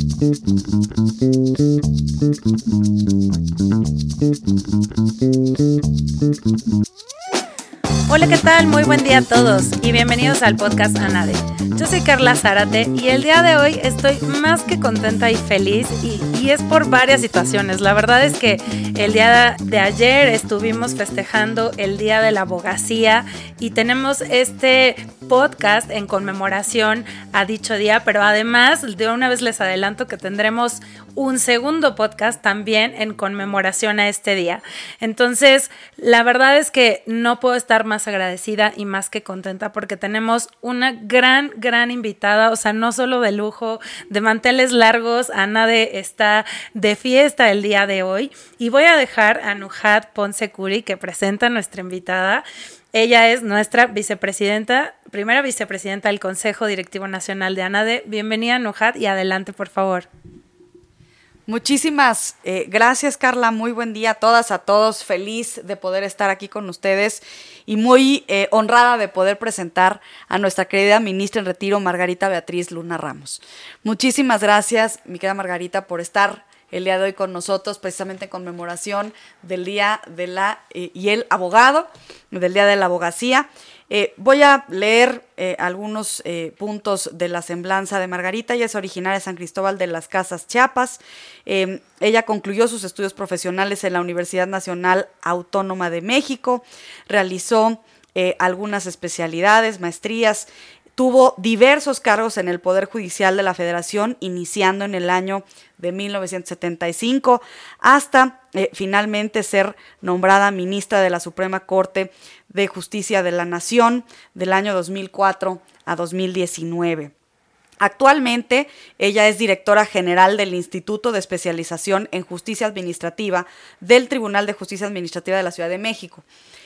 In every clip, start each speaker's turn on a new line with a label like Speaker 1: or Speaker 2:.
Speaker 1: Thank you. Hola, ¿qué tal? Muy buen día a todos y bienvenidos al podcast Anade. Yo soy Carla Zárate y el día de hoy estoy más que contenta y feliz y, y, es por varias situaciones. La verdad es que el día de ayer estuvimos festejando el Día de la Abogacía y tenemos este podcast en conmemoración a dicho día, pero además de una vez les adelanto que tendremos un segundo podcast también en conmemoración a este día. Entonces, la verdad es que no puedo estar más agradecida y más que contenta porque tenemos una gran, gran invitada, o sea, no solo de lujo, de manteles largos, Ana de está de fiesta el día de hoy y voy a dejar a Nujat Ponce Curi que presenta a nuestra invitada. Ella es nuestra vicepresidenta, primera vicepresidenta del Consejo Directivo Nacional de ANADE. Bienvenida, Nujat, y adelante, por favor.
Speaker 2: Muchísimas eh, gracias, Carla. Muy buen día a todas, a todos. Feliz de poder estar aquí con ustedes y muy eh, honrada de poder presentar a nuestra querida ministra en retiro, Margarita Beatriz Luna Ramos. Muchísimas gracias, mi querida Margarita, por estar el día de hoy con nosotros, precisamente en conmemoración del Día de la eh, y el Abogado, del Día de la Abogacía. Eh, voy a leer eh, algunos puntos de la semblanza de Margarita. Ella es originaria de San Cristóbal de las Casas, Chiapas. Ella concluyó sus estudios profesionales en la Universidad Nacional Autónoma de México. Realizó algunas especialidades, maestrías Tuvo diversos cargos en el Poder Judicial de la Federación, iniciando en el año de 1975, hasta eh, finalmente ser nombrada ministra de la Suprema Corte de Justicia de la Nación del año 2004 a 2019. Actualmente, ella es directora general del Instituto de Especialización en Justicia Administrativa del Tribunal de Justicia Administrativa de la Ciudad de México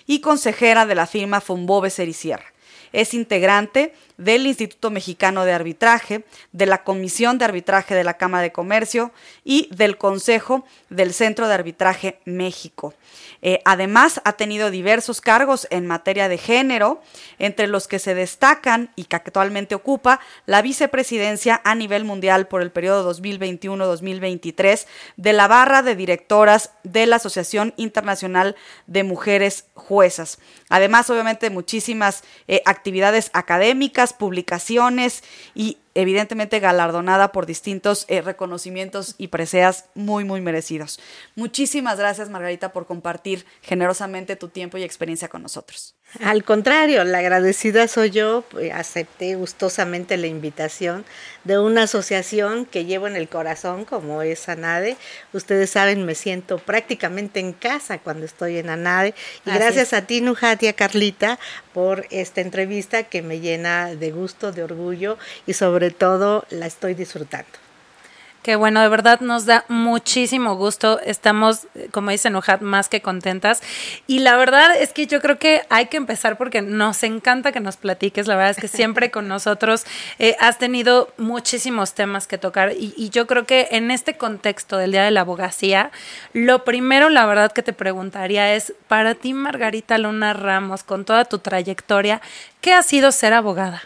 Speaker 2: y consejera de la firma Fombobe Sericierra. Es integrante del Instituto Mexicano de Arbitraje, de la Comisión de Arbitraje de la Cámara de Comercio y del Consejo del Centro de Arbitraje México. Eh, además, ha tenido diversos cargos en materia de género, entre los que se destacan y que actualmente ocupa la vicepresidencia a nivel mundial por el periodo 2021-2023 de la barra de directoras de la Asociación Internacional de Mujeres Juezas. Además, obviamente, muchísimas eh, actividades académicas, publicaciones y evidentemente galardonada por distintos eh, reconocimientos y preseas muy, muy merecidos. Muchísimas gracias, Margarita, por compartir generosamente tu tiempo y experiencia con nosotros.
Speaker 3: Al contrario, la agradecida soy yo, pues, acepté gustosamente la invitación de una asociación que llevo en el corazón, como es ANADE. Ustedes saben, me siento prácticamente en casa cuando estoy en ANADE. Y gracias a ti, Nujatia Carlita, por esta entrevista que me llena de gusto, de orgullo y sobre todo la estoy disfrutando.
Speaker 1: Qué bueno, de verdad nos da muchísimo gusto. Estamos, como dice Nujat, más que contentas. Y la verdad es que yo creo que hay que empezar porque nos encanta que nos platiques. La verdad es que siempre con nosotros eh, has tenido muchísimos temas que tocar. Y, y, yo creo que en este contexto del Día de la Abogacía, lo primero, la verdad, que te preguntaría es, para ti, Margarita Luna Ramos, con toda tu trayectoria, ¿qué ha sido ser abogada?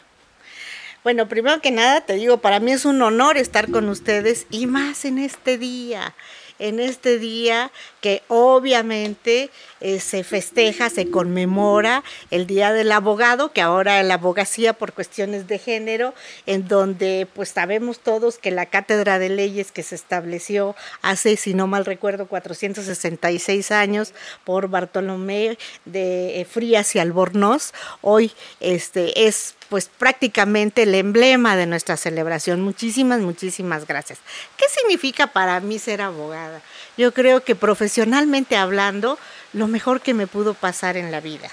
Speaker 3: Bueno, primero que nada te digo, para mí es un honor estar con ustedes y más en este día, en este día que obviamente eh, se festeja, se conmemora el Día del Abogado, que ahora la abogacía por cuestiones de género, en donde pues sabemos todos que la cátedra de leyes que se estableció hace, si no mal recuerdo, 466 años por Bartolomé de Frías y Albornoz, hoy este, es pues prácticamente el emblema de nuestra celebración. Muchísimas, muchísimas gracias. ¿Qué significa para mí ser abogada? Yo creo que profesionalmente hablando, lo mejor que me pudo pasar en la vida.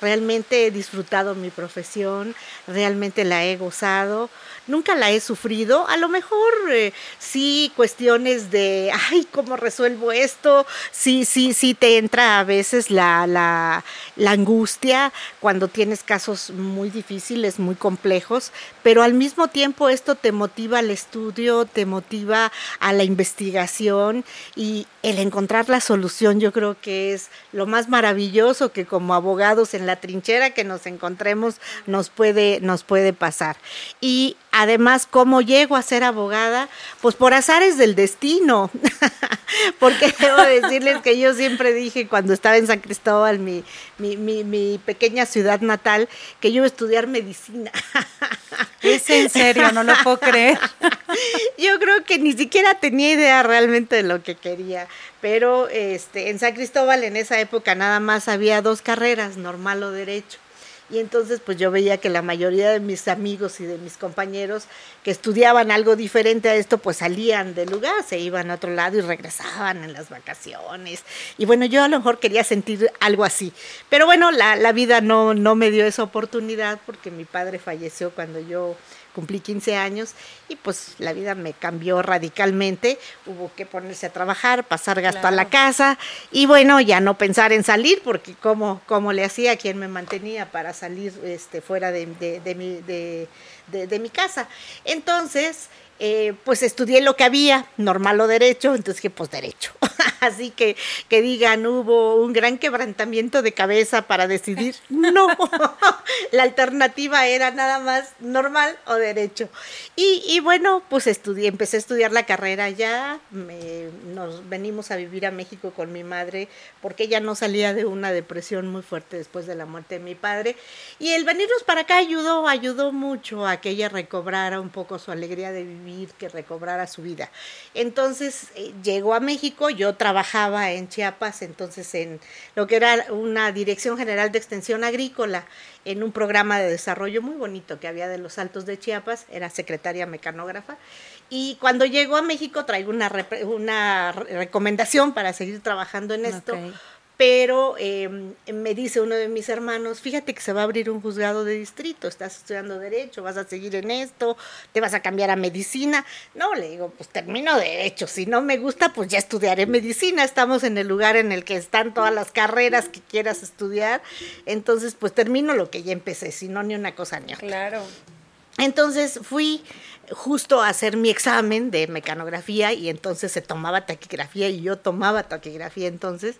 Speaker 3: Realmente he disfrutado mi profesión, realmente la he gozado, nunca la he sufrido. A lo mejor eh, sí cuestiones de, ay, ¿cómo resuelvo esto? Sí, sí, sí te entra a veces la, la, la angustia cuando tienes casos muy difíciles, muy complejos, pero al mismo tiempo esto te motiva al estudio, te motiva a la investigación y el encontrar la solución yo creo que es lo más maravilloso que como abogados en la trinchera que nos encontremos nos puede, nos puede pasar. Y además, ¿cómo llego a ser abogada? Pues por azares del destino, porque debo decirles que yo siempre dije cuando estaba en San Cristóbal, mi, mi, mi, mi pequeña ciudad natal, que yo iba a estudiar medicina.
Speaker 1: Es en serio, no lo puedo creer.
Speaker 3: Yo creo que ni siquiera tenía idea realmente de lo que quería, pero este en San Cristóbal en esa época nada más había dos carreras, normal o derecho. Y entonces pues yo veía que la mayoría de mis amigos y de mis compañeros que estudiaban algo diferente a esto pues salían del lugar, se iban a otro lado y regresaban en las vacaciones. Y bueno, yo a lo mejor quería sentir algo así. Pero bueno, la, la vida no, no me dio esa oportunidad porque mi padre falleció cuando yo cumplí 15 años y pues la vida me cambió radicalmente, hubo que ponerse a trabajar, pasar gasto a la casa y bueno, ya no pensar en salir porque como, como le hacía quien me mantenía para salir este, fuera de, de, de mi, de, de mi casa. Entonces, eh, pues estudié lo que había, normal o derecho, entonces dije, pues derecho. Así que que digan, hubo un gran quebrantamiento de cabeza para decidir, no, la alternativa era nada más normal o derecho. Y, y bueno, pues estudié, empecé a estudiar la carrera ya, me, nos venimos a vivir a México con mi madre, porque ella no salía de una depresión muy fuerte después de la muerte de mi padre, y el venirnos para acá ayudó, ayudó mucho a que ella recobrara un poco su alegría de vivir que recobrara su vida. Entonces eh, llegó a México, yo trabajaba en Chiapas, entonces en lo que era una Dirección General de Extensión Agrícola, en un programa de desarrollo muy bonito que había de los Altos de Chiapas, era secretaria mecanógrafa. Y cuando llegó a México traigo una, una recomendación para seguir trabajando en esto. Pero eh, me dice uno de mis hermanos, fíjate que se va a abrir un juzgado de distrito, estás estudiando derecho, vas a seguir en esto, te vas a cambiar a medicina. No, le digo, pues termino derecho, si no me gusta, pues ya estudiaré medicina, estamos en el lugar en el que están todas las carreras que quieras estudiar, entonces pues termino lo que ya empecé, si no, ni una cosa ni otra.
Speaker 1: Claro.
Speaker 3: Entonces fui justo a hacer mi examen de mecanografía y entonces se tomaba taquigrafía y yo tomaba taquigrafía entonces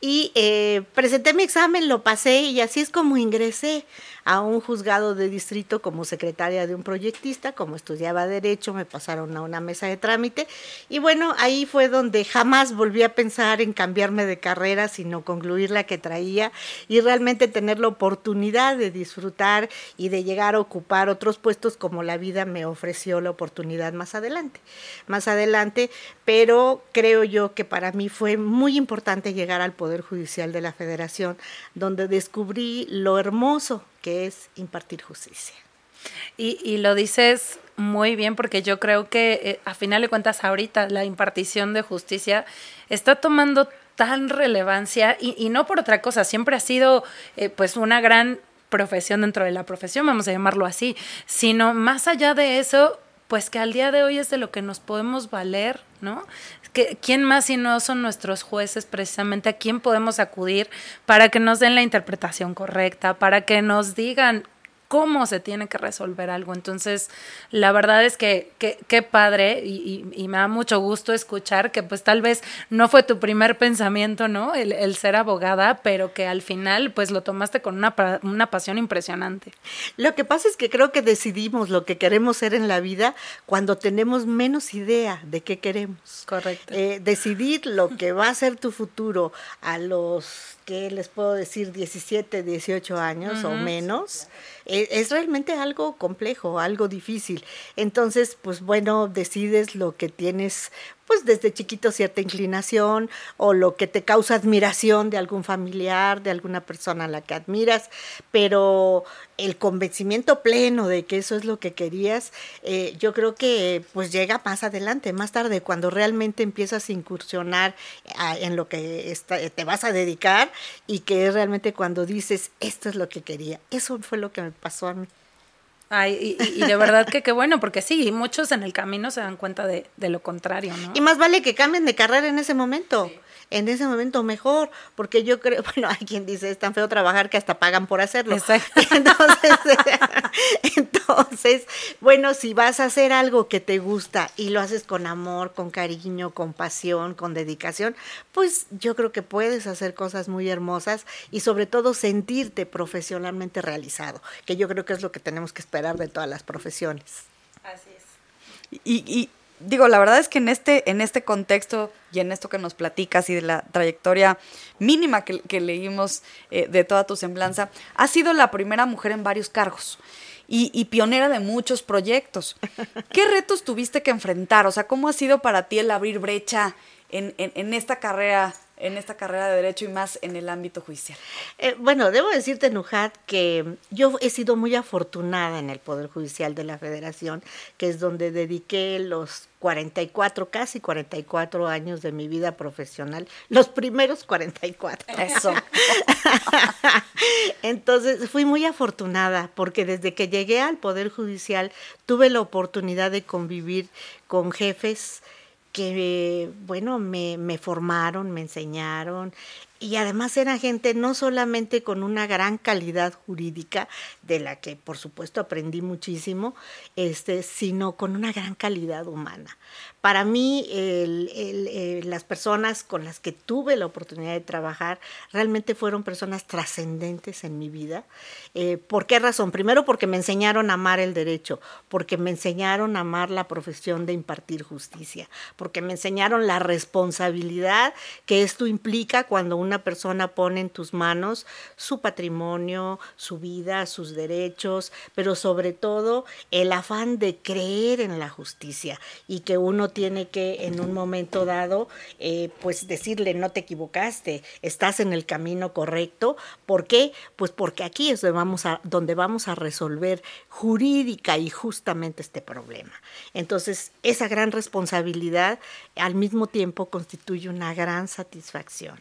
Speaker 3: y eh, presenté mi examen, lo pasé y así es como ingresé a un juzgado de distrito como secretaria de un proyectista, como estudiaba derecho, me pasaron a una mesa de trámite y bueno, ahí fue donde jamás volví a pensar en cambiarme de carrera, sino concluir la que traía y realmente tener la oportunidad de disfrutar y de llegar a ocupar otros puestos como la vida me ofreció la oportunidad más adelante. Más adelante, pero creo yo que para mí fue muy importante llegar al poder Judicial de la Federación, donde descubrí lo hermoso que es impartir justicia.
Speaker 1: Y, y lo dices muy bien porque yo creo que eh, a final de cuentas ahorita la impartición de justicia está tomando tan relevancia y, y no por otra cosa, siempre ha sido eh, pues una gran profesión dentro de la profesión, vamos a llamarlo así, sino más allá de eso, pues que al día de hoy es de lo que nos podemos valer, ¿no? ¿quién más si no son nuestros jueces precisamente a quién podemos acudir para que nos den la interpretación correcta, para que nos digan cómo se tiene que resolver algo. Entonces, la verdad es que qué padre y, y, me da mucho gusto escuchar que pues tal vez no fue tu primer pensamiento, ¿no? El, el, ser abogada, pero que al final pues lo tomaste con una, una pasión impresionante.
Speaker 3: Lo que pasa es que creo que decidimos lo que queremos ser en la vida cuando tenemos menos idea de qué queremos.
Speaker 1: Correcto.
Speaker 3: Eh, decidir lo que va a ser tu futuro a los que les puedo decir 17, 18 años uh -huh. o menos, es, es, realmente algo complejo, algo difícil. Entonces, pues bueno, decides lo que tienes pues desde chiquito cierta inclinación o lo que te causa admiración de algún familiar, de alguna persona a la que admiras, pero el convencimiento pleno de que eso es lo que querías, eh, yo creo que pues llega más adelante, más tarde, cuando realmente empiezas a incursionar en lo que te vas a dedicar y que es realmente cuando dices, esto es lo que quería. Eso fue lo que me pasó a mí.
Speaker 1: Ay, y, de verdad que qué bueno, porque sí, muchos en el camino se dan cuenta de, de lo contrario, ¿no?
Speaker 3: Y más vale que cambien de carrera en ese momento en ese momento mejor, porque yo creo, bueno, hay quien dice, es tan feo trabajar que hasta pagan por hacerlo. Entonces, entonces, bueno, si vas a hacer algo que te gusta y lo haces con amor, con cariño, con pasión, con dedicación, pues yo creo que puedes hacer cosas muy hermosas y sobre todo sentirte profesionalmente realizado, que yo creo que es lo que tenemos que esperar de todas las profesiones.
Speaker 2: Así es. Y, y digo, la verdad es que en este, en este contexto y en esto que nos platicas y de la trayectoria mínima que, leímos eh, de toda tu semblanza, has sido la primera mujer en varios cargos. Y, pionera de muchos proyectos. ¿Qué retos tuviste que enfrentar? O sea, ¿cómo ha sido para ti el abrir brecha en, en esta carrera en esta carrera de derecho y más en el ámbito judicial?
Speaker 3: Eh, bueno, debo decirte, Nujat, que yo he sido muy afortunada en el Poder Judicial de la Federación, que es donde dediqué los 44, casi 44 años de mi vida profesional, los primeros 44.
Speaker 2: Eso.
Speaker 3: Entonces, fui muy afortunada porque desde que llegué al Poder Judicial tuve la oportunidad de convivir con jefes, que, bueno, me, me formaron, me enseñaron, y además era gente no solamente con una gran calidad jurídica, de la que por supuesto aprendí muchísimo, este, sino con una gran calidad humana. Para mí, eh, las personas con las que tuve la oportunidad de trabajar realmente fueron personas trascendentes en mi vida. Eh, ¿Por qué razón? Primero porque me enseñaron a amar el derecho, porque me enseñaron a amar la profesión de impartir justicia, porque me enseñaron la responsabilidad que esto implica cuando una persona pone en tus manos su patrimonio, su vida, sus derechos, pero sobre todo el afán de creer en la justicia y que uno tiene que en un momento dado, eh, pues decirle, no te equivocaste, estás en el camino correcto. ¿Por qué? Pues porque aquí es donde vamos a, donde vamos a resolver jurídica y justamente este problema. Entonces, esa gran responsabilidad al mismo tiempo constituye una gran satisfacción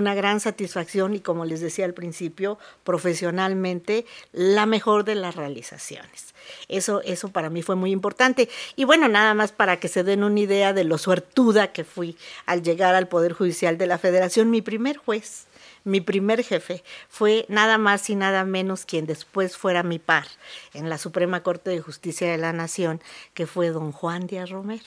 Speaker 3: una gran satisfacción y como les decía al principio, profesionalmente la mejor de las realizaciones. Eso, eso para mí fue muy importante. Y bueno, nada más para que se den una idea de lo suertuda que fui al llegar al Poder Judicial de la Federación, mi primer juez mi primer jefe fue nada más y nada menos quien después fuera mi par en la Suprema Corte de Justicia de la Nación, que fue don Juan Díaz Romero.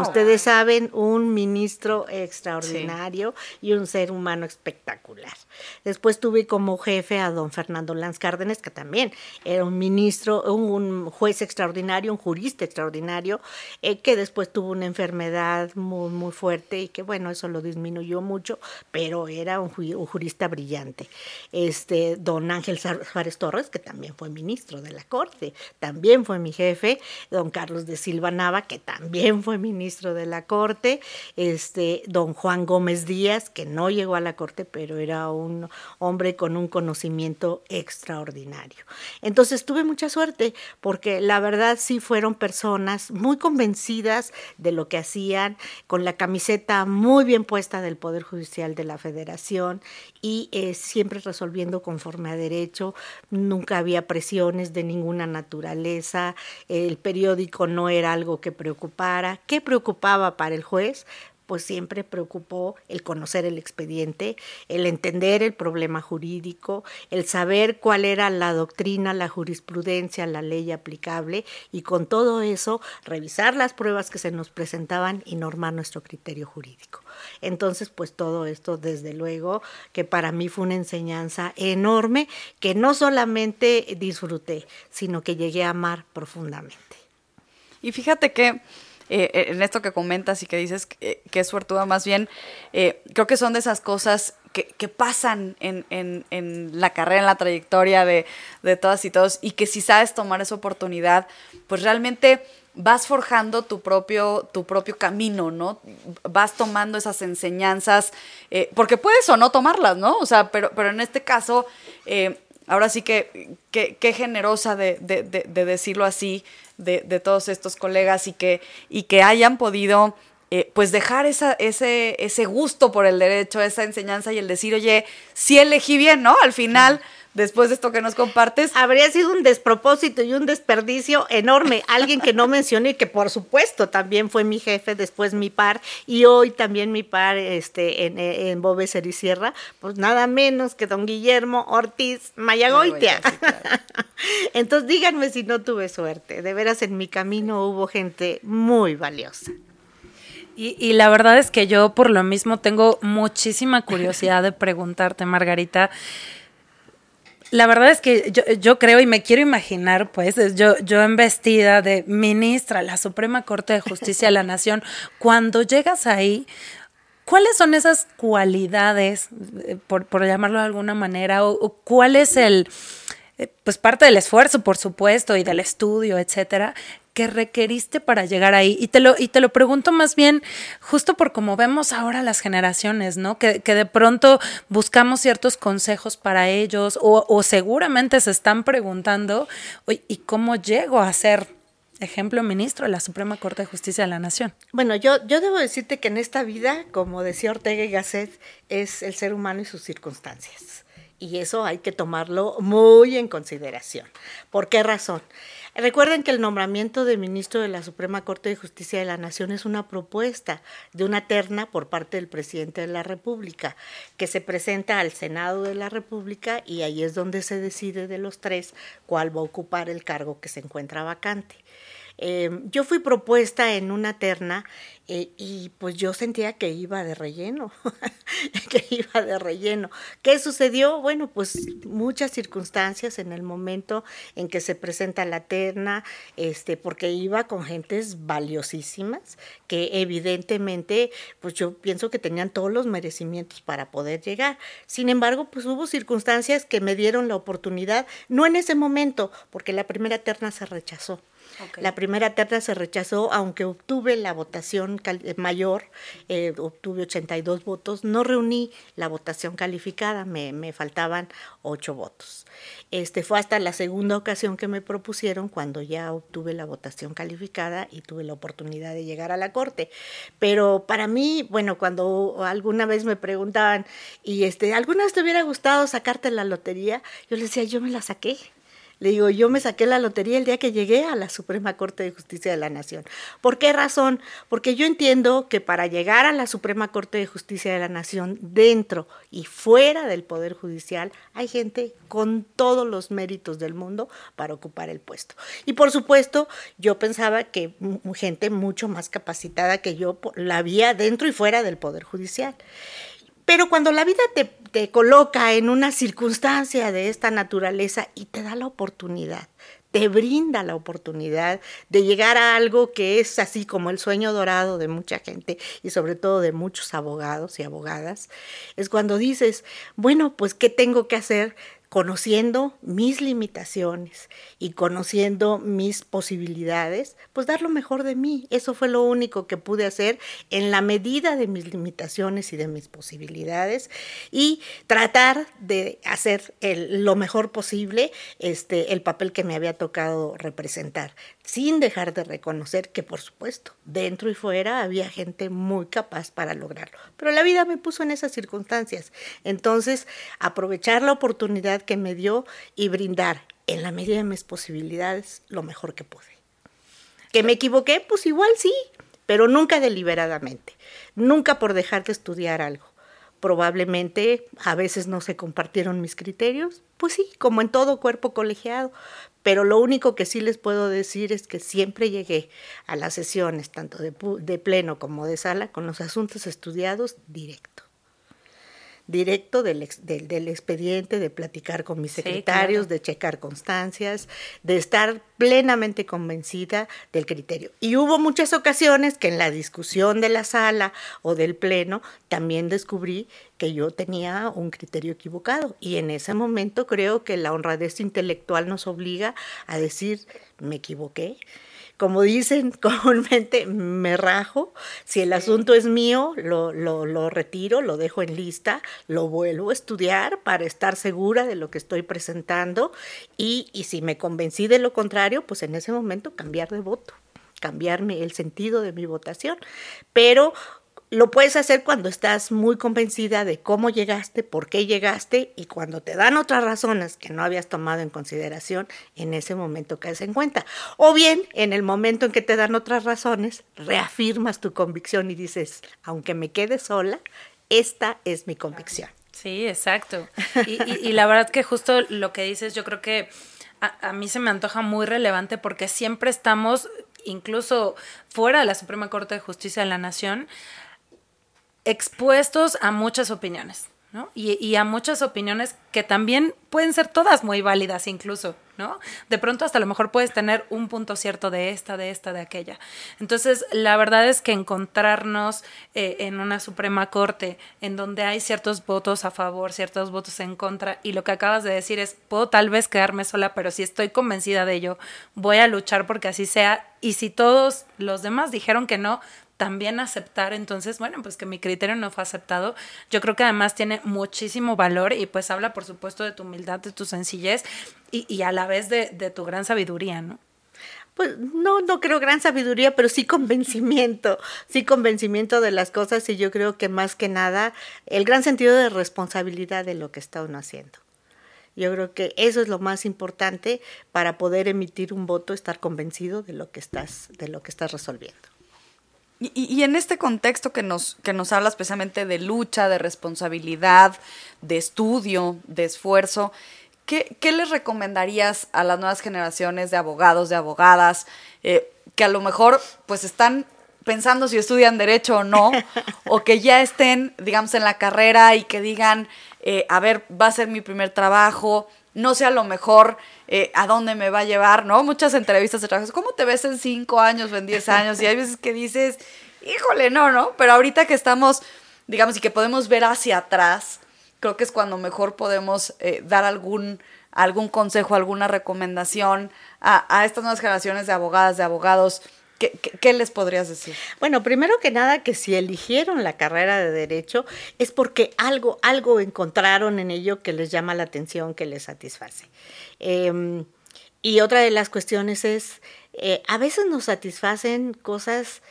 Speaker 3: Ustedes saben, un ministro extraordinario y un ser humano espectacular. Después tuve como jefe a don Fernando Lanz Cárdenas, que también era un ministro, un, juez extraordinario, un jurista extraordinario, eh, que después tuvo una enfermedad muy, muy fuerte y que bueno, eso lo disminuyó mucho, pero era un, un jurista brillante. Este, don Ángel Suárez Torres, que también fue ministro de la Corte, también fue mi jefe, don Carlos de Silva Nava, que también fue ministro de la Corte, este, don Juan Gómez Díaz, que no llegó a la Corte, pero era un hombre con un conocimiento extraordinario. Entonces tuve mucha suerte, porque la verdad sí fueron personas muy convencidas de lo que hacían, con la camiseta muy bien puesta del Poder Judicial de la Federación y eh, siempre resolviendo conforme a derecho, nunca había presiones de ninguna naturaleza, el periódico no era algo que preocupara. ¿Qué preocupaba para el juez? pues siempre preocupó el conocer el expediente, el entender el problema jurídico, el saber cuál era la doctrina, la jurisprudencia, la ley aplicable y con todo eso revisar las pruebas que se nos presentaban y normar nuestro criterio jurídico. Entonces, pues todo esto, desde luego, que para mí fue una enseñanza enorme que no solamente disfruté, sino que llegué a amar profundamente.
Speaker 2: Y fíjate que eh, eh, en esto que comentas y que dices que, es suertuda, más bien, eh, creo que son de esas cosas que, pasan en, en, la carrera, en la trayectoria de, de todas y todos, y que si sabes tomar esa oportunidad, pues realmente vas forjando tu propio, tu propio camino, ¿no? Vas tomando esas enseñanzas, porque puedes o no tomarlas, ¿no? O sea, pero, pero en este caso, ahora sí que qué generosa de, de, de, decirlo así, de, de, todos estos colegas y que, y que hayan podido eh, pues dejar esa, ese, ese gusto por el derecho, esa enseñanza y el decir, oye, sí elegí bien, ¿no? Al final después de esto que nos compartes.
Speaker 3: Habría sido un despropósito y un desperdicio enorme. Alguien que no mencioné, que por supuesto también fue mi jefe, después mi par, y hoy también mi par este, en, en Bobe Sierra, pues nada menos que don Guillermo Ortiz Mayagoitia. Entonces díganme si no tuve suerte. De veras en mi camino hubo gente muy valiosa.
Speaker 1: Y, la verdad es que yo por lo mismo tengo muchísima curiosidad de preguntarte, Margarita. La verdad es que yo, creo y me quiero imaginar, pues, yo, yo en vestida de ministra la Suprema Corte de Justicia de la Nación, cuando llegas ahí, ¿cuáles son esas cualidades, eh, por, llamarlo de alguna manera, o cuál es el, eh, pues parte del esfuerzo, por supuesto, y del estudio, etcétera, que requeriste para llegar ahí? Y te lo, y te lo pregunto más bien justo por cómo vemos ahora las generaciones, ¿no? Que, que de pronto buscamos ciertos consejos para ellos o, o seguramente se están preguntando, ¿y cómo llego a ser ejemplo ministro de la Suprema Corte de Justicia de la Nación.
Speaker 3: Bueno, yo, yo debo decirte que en esta vida, como decía Ortega y Gasset, es el ser humano y sus circunstancias y eso hay que tomarlo muy en consideración. ¿Por qué razón? Recuerden que el nombramiento de ministro de la Suprema Corte de Justicia de la Nación es una propuesta de una terna por parte del presidente de la República, que se presenta al Senado de la República y ahí es donde se decide de los tres cuál va a ocupar el cargo que se encuentra vacante. Eh, yo fui propuesta en una terna eh, y pues yo sentía que iba de relleno, que iba de relleno. ¿Qué sucedió? Bueno, pues muchas circunstancias en el momento en que se presenta la terna, este, porque iba con gentes valiosísimas que evidentemente, pues yo pienso que tenían todos los merecimientos para poder llegar. Sin embargo, pues hubo circunstancias que me dieron la oportunidad, no en ese momento, porque la primera terna se rechazó. La primera terna se rechazó, aunque obtuve la votación eh, mayor, eh, obtuve 82 votos, no reuní la votación calificada, me, me, faltaban 8 votos. Este, fue hasta la segunda ocasión que me propusieron cuando ya obtuve la votación calificada y tuve la oportunidad de llegar a la corte. Pero para mí, bueno, cuando alguna vez me preguntaban, y este, ¿alguna vez te hubiera gustado sacarte la lotería? Yo les decía, yo me la saqué. Le digo, yo me saqué la lotería el día que llegué a la Suprema Corte de Justicia de la Nación. ¿Por qué razón? Porque yo entiendo que para llegar a la Suprema Corte de Justicia de la Nación, dentro y fuera del Poder Judicial, hay gente con todos los méritos del mundo para ocupar el puesto. Y por supuesto, yo pensaba que gente mucho más capacitada que yo la había dentro y fuera del Poder Judicial. Pero cuando la vida te, te, coloca en una circunstancia de esta naturaleza y te da la oportunidad, te brinda la oportunidad de llegar a algo que es así como el sueño dorado de mucha gente y sobre todo de muchos abogados y abogadas, es cuando dices, bueno, pues ¿qué tengo que hacer? Conociendo mis limitaciones y conociendo mis posibilidades, pues dar lo mejor de mí. Eso fue lo único que pude hacer en la medida de mis limitaciones y de mis posibilidades y tratar de hacer lo mejor posible este, el papel que me había tocado representar, sin dejar de reconocer que, por supuesto, dentro y fuera había gente muy capaz para lograrlo. Pero la vida me puso en esas circunstancias. Entonces, aprovechar la oportunidad que me dio y brindar en la medida de mis posibilidades lo mejor que pude. ¿Que me equivoqué? Pues igual sí, pero nunca deliberadamente, nunca por dejar de estudiar algo. Probablemente a veces no se compartieron mis criterios, pues sí, como en todo cuerpo colegiado, pero lo único que sí les puedo decir es que siempre llegué a las sesiones, tanto de, de pleno como de sala, con los asuntos estudiados directo directo del, del, expediente, de platicar con mis secretarios, de checar constancias, de estar plenamente convencida del criterio. Y hubo muchas ocasiones que en la discusión de la sala o del pleno también descubrí que yo tenía un criterio equivocado. Y en ese momento creo que la honradez intelectual nos obliga a decir, me equivoqué como dicen comúnmente, me rajo. Si el asunto es mío, lo, lo, lo, retiro, lo dejo en lista, lo vuelvo a estudiar para estar segura de lo que estoy presentando y, y si me convencí de lo contrario, pues en ese momento cambiar de voto, cambiarme el sentido de mi votación. Pero lo puedes hacer cuando estás muy convencida de cómo llegaste, por qué llegaste y cuando te dan otras razones que no habías tomado en consideración en ese momento que en cuenta. O bien, en el momento en que te dan otras razones, reafirmas tu convicción y dices, aunque me quede sola, esta es mi convicción.
Speaker 1: Sí, exacto. Y, la verdad que justo lo que dices, yo creo que a, a mí se me antoja muy relevante porque siempre estamos, incluso fuera de la Suprema Corte de Justicia de la Nación, expuestos a muchas opiniones, ¿no? Y, a muchas opiniones que también pueden ser todas muy válidas incluso, ¿no? De pronto hasta a lo mejor puedes tener un punto cierto de esta, de esta, de aquella. Entonces, la verdad es que encontrarnos eh, en una Suprema Corte en donde hay ciertos votos a favor, ciertos votos en contra, y lo que acabas de decir es, puedo tal vez quedarme sola, pero si estoy convencida de ello, voy a luchar porque así sea, y si todos los demás dijeron que no, también aceptar, entonces, bueno, pues que mi criterio no fue aceptado, yo creo que además tiene muchísimo valor y pues habla, por supuesto, de tu humildad, de tu sencillez y, y a la vez de, de tu gran sabiduría, ¿no?
Speaker 3: Pues no, no creo gran sabiduría, pero sí convencimiento, sí convencimiento de las cosas y yo creo que más que nada el gran sentido de responsabilidad de lo que está uno haciendo. Yo creo que eso es lo más importante para poder emitir un voto, estar convencido de lo que estás, de lo que estás resolviendo.
Speaker 2: Y, en este contexto que nos, que nos habla especialmente de lucha, de responsabilidad, de estudio, de esfuerzo, ¿qué, qué les recomendarías a las nuevas generaciones de abogados, de abogadas, eh, que a lo mejor pues están pensando si estudian derecho o no, o que ya estén, digamos, en la carrera y que digan, eh, a ver, va a ser mi primer trabajo, no sé a lo mejor eh, a dónde me va a llevar, ¿no? Muchas entrevistas de trabajo, ¿cómo te ves en cinco años o en diez años? Y hay veces que dices, híjole, no, ¿no? Pero ahorita que estamos, digamos, y que podemos ver hacia atrás, creo que es cuando mejor podemos eh, dar algún, algún consejo, alguna recomendación a, a estas nuevas generaciones de abogadas, de abogados, ¿Qué, les podrías decir?
Speaker 3: Bueno, primero que nada, que si eligieron la carrera de derecho es porque algo, algo encontraron en ello que les llama la atención, que les satisface. Em, y otra de las cuestiones es, eh, a veces nos satisfacen cosas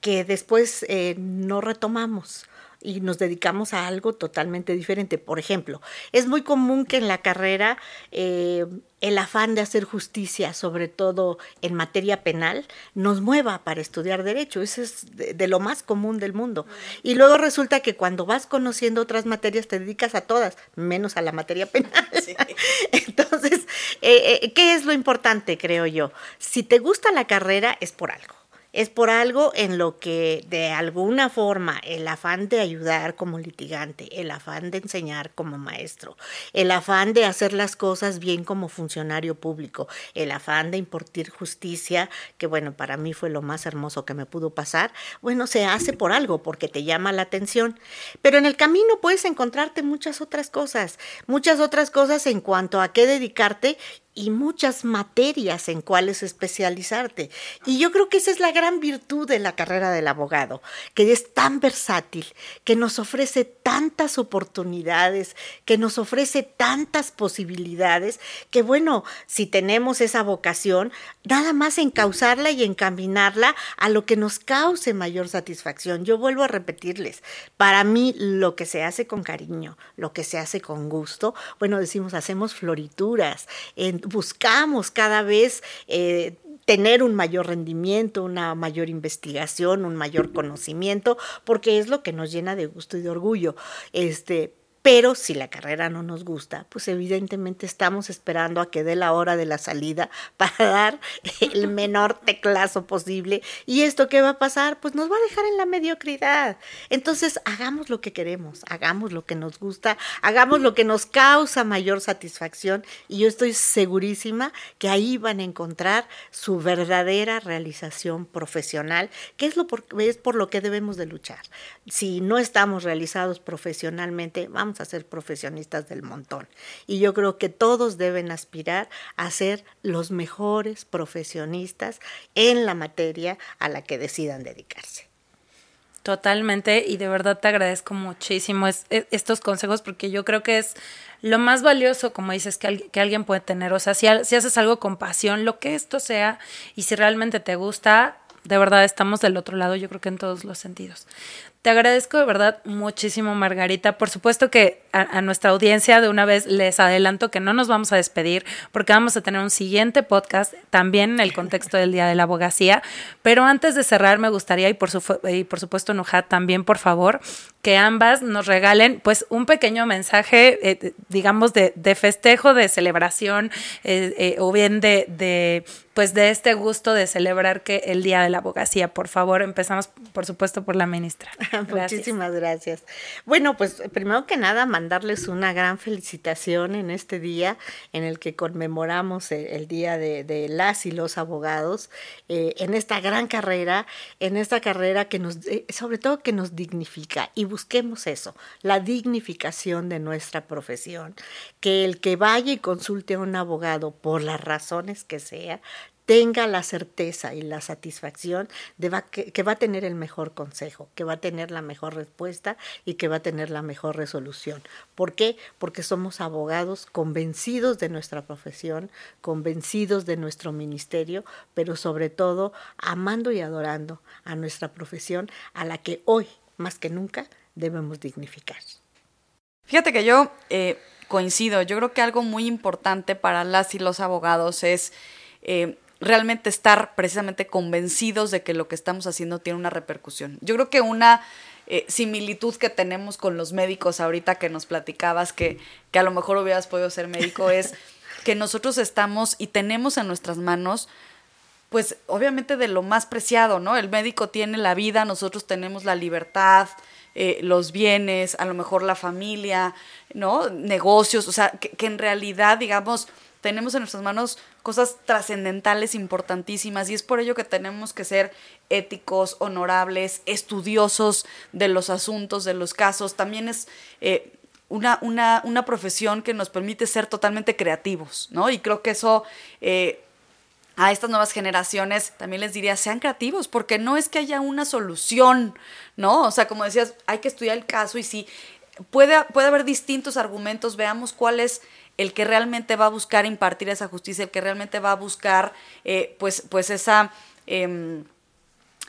Speaker 3: que después eh, no retomamos y nos dedicamos a algo totalmente diferente. Por ejemplo, es muy común que en la carrera eh, el afán de hacer justicia, sobre todo en materia penal, nos mueva para estudiar derecho. Eso es de, lo más común del mundo. Y luego resulta que cuando vas conociendo otras materias te dedicas a todas, menos a la materia penal. Entonces, eh, eh, ¿qué es lo importante, creo yo? Si te gusta la carrera es por algo es por algo en lo que de alguna forma el afán de ayudar como litigante, el afán de enseñar como maestro, el afán de hacer las cosas bien como funcionario público, el afán de impartir justicia, que bueno, para mí fue lo más hermoso que me pudo pasar, bueno, se hace por algo, porque te llama la atención. Pero en el camino puedes encontrarte muchas otras cosas, muchas otras cosas en cuanto a qué dedicarte y muchas materias en cuales especializarte. Y yo creo que esa es la gran virtud de la carrera del abogado, que es tan versátil, que nos ofrece tantas oportunidades, que nos ofrece tantas posibilidades, que bueno, si tenemos esa vocación, nada más encauzarla y encaminarla a lo que nos cause mayor satisfacción. Yo vuelvo a repetirles, para mí lo que se hace con cariño, lo que se hace con gusto, bueno, decimos, hacemos florituras, buscamos cada vez eh, tener un mayor rendimiento, una mayor investigación, un mayor conocimiento, porque es lo que nos llena de gusto y de orgullo. Este, pero si la carrera no nos gusta, pues evidentemente estamos esperando a que dé la hora de la salida para dar el menor teclazo posible. ¿Y esto qué va a pasar? Pues nos va a dejar en la mediocridad. Entonces, hagamos lo que queremos, hagamos lo que nos gusta, hagamos lo que nos causa mayor satisfacción y yo estoy segurísima que ahí van a encontrar su verdadera realización profesional, que es, lo por, es por lo que debemos de luchar. Si no estamos realizados profesionalmente, vamos a ser profesionistas del montón. Y yo creo que todos deben aspirar a ser los mejores profesionistas en la materia a la que decidan dedicarse.
Speaker 1: Totalmente, y de verdad te agradezco muchísimo estos consejos porque yo creo que es lo más valioso, como dices, que, que alguien puede tener. O sea, si, si haces algo con pasión, lo que esto sea, y si realmente te gusta, de verdad estamos del otro lado, yo creo que en todos los sentidos. Te agradezco de verdad muchísimo, Margarita. Por supuesto que a, nuestra audiencia de una vez les adelanto que no nos vamos a despedir porque vamos a tener un siguiente podcast también en el contexto del Día de la Abogacía. Pero antes de cerrar, me gustaría, y por, y por supuesto, Nujat, también, por favor, que ambas nos regalen pues un pequeño mensaje, eh, digamos, de, festejo, de celebración eh, eh, o bien de, de, pues de este gusto de celebrar que el Día de la Abogacía. Por favor, empezamos, por supuesto, por la ministra.
Speaker 3: Muchísimas gracias. Bueno, pues primero que nada, mandarles una gran felicitación en este día en el que conmemoramos el, Día de, las y los abogados, eh, en esta gran carrera, en esta carrera que nos, eh, sobre todo que nos dignifica. Y busquemos eso, la dignificación de nuestra profesión, que el que vaya y consulte a un abogado por las razones que sea, tenga la certeza y la satisfacción de que, va a tener el mejor consejo, que va a tener la mejor respuesta y que va a tener la mejor resolución. ¿Por qué? Porque somos abogados convencidos de nuestra profesión, convencidos de nuestro ministerio, pero sobre todo amando y adorando a nuestra profesión a la que hoy, más que nunca, debemos dignificar.
Speaker 2: Fíjate que yo eh, coincido, yo creo que algo muy importante para las y los abogados es... Eh, realmente estar precisamente convencidos de que lo que estamos haciendo tiene una repercusión. Yo creo que una eh, similitud que tenemos con los médicos ahorita que nos platicabas, que, que a lo mejor hubieras podido ser médico, es que nosotros estamos y tenemos en nuestras manos pues obviamente de lo más preciado, ¿no? El médico tiene la vida, nosotros tenemos la libertad, eh, los bienes, a lo mejor la familia, ¿no? Negocios, o sea, que en realidad, digamos, tenemos en nuestras manos cosas trascendentales importantísimas y es por ello que tenemos que ser éticos, honorables, estudiosos de los asuntos, de los casos. También es... Eh, una, una, una, profesión que nos permite ser totalmente creativos, ¿no? Y creo que eso eh, a estas nuevas generaciones también les diría, sean creativos, porque no es que haya una solución, ¿no? O sea, como decías, hay que estudiar el caso y sí, puede, puede haber distintos argumentos, veamos cuál es el que realmente va a buscar impartir esa justicia, el que realmente va a buscar eh, pues, pues esa... Em,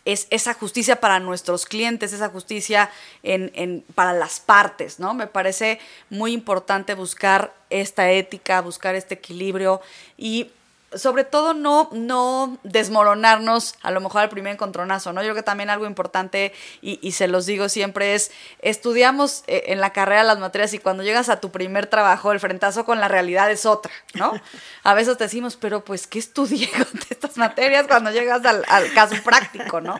Speaker 2: es esa justicia para nuestros clientes, esa justicia en, en, para las partes, ¿no? Me parece muy importante buscar esta ética, buscar este equilibrio y sobre todo no, no desmoronarnos a lo mejor al primer encontronazo, ¿no? Yo creo que también algo importante, y, se los digo siempre, es estudiamos eh, en la carrera las materias y cuando llegas a tu primer trabajo, el frentazo con la realidad es otra, ¿no? A veces te decimos, pero pues, ¿qué estudié con estas materias cuando llegas al, al caso práctico, ¿no?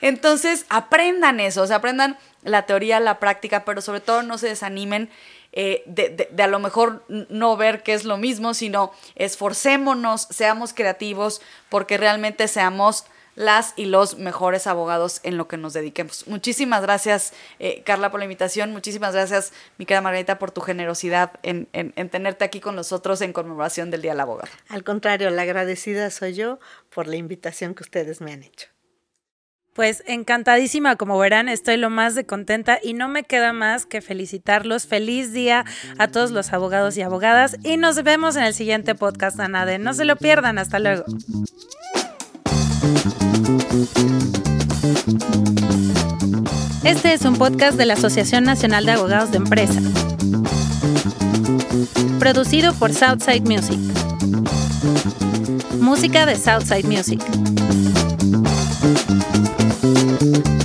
Speaker 2: Entonces, aprendan eso, o sea, aprendan la teoría, la práctica, pero sobre todo no se desanimen eh, de, a lo mejor no ver que es lo mismo, sino esforcémonos, seamos creativos, porque realmente seamos las y los mejores abogados en lo que nos dediquemos. Muchísimas gracias, eh, Carla, por la invitación. Muchísimas gracias, mi querida Margarita, por tu generosidad en, en, tenerte aquí con nosotros en conmemoración del Día del Abogado.
Speaker 3: Al contrario, la agradecida soy yo por la invitación que ustedes me han hecho.
Speaker 1: Pues encantadísima, como verán, estoy lo más de contenta y no me queda más que felicitarlos. Feliz día a todos los abogados y abogadas y nos vemos en el siguiente podcast, Anade. No se lo pierdan, hasta luego. Este es un podcast de la Asociación Nacional de Abogados de Empresa. Producido por Southside Music. Música de Southside Music. Thank you.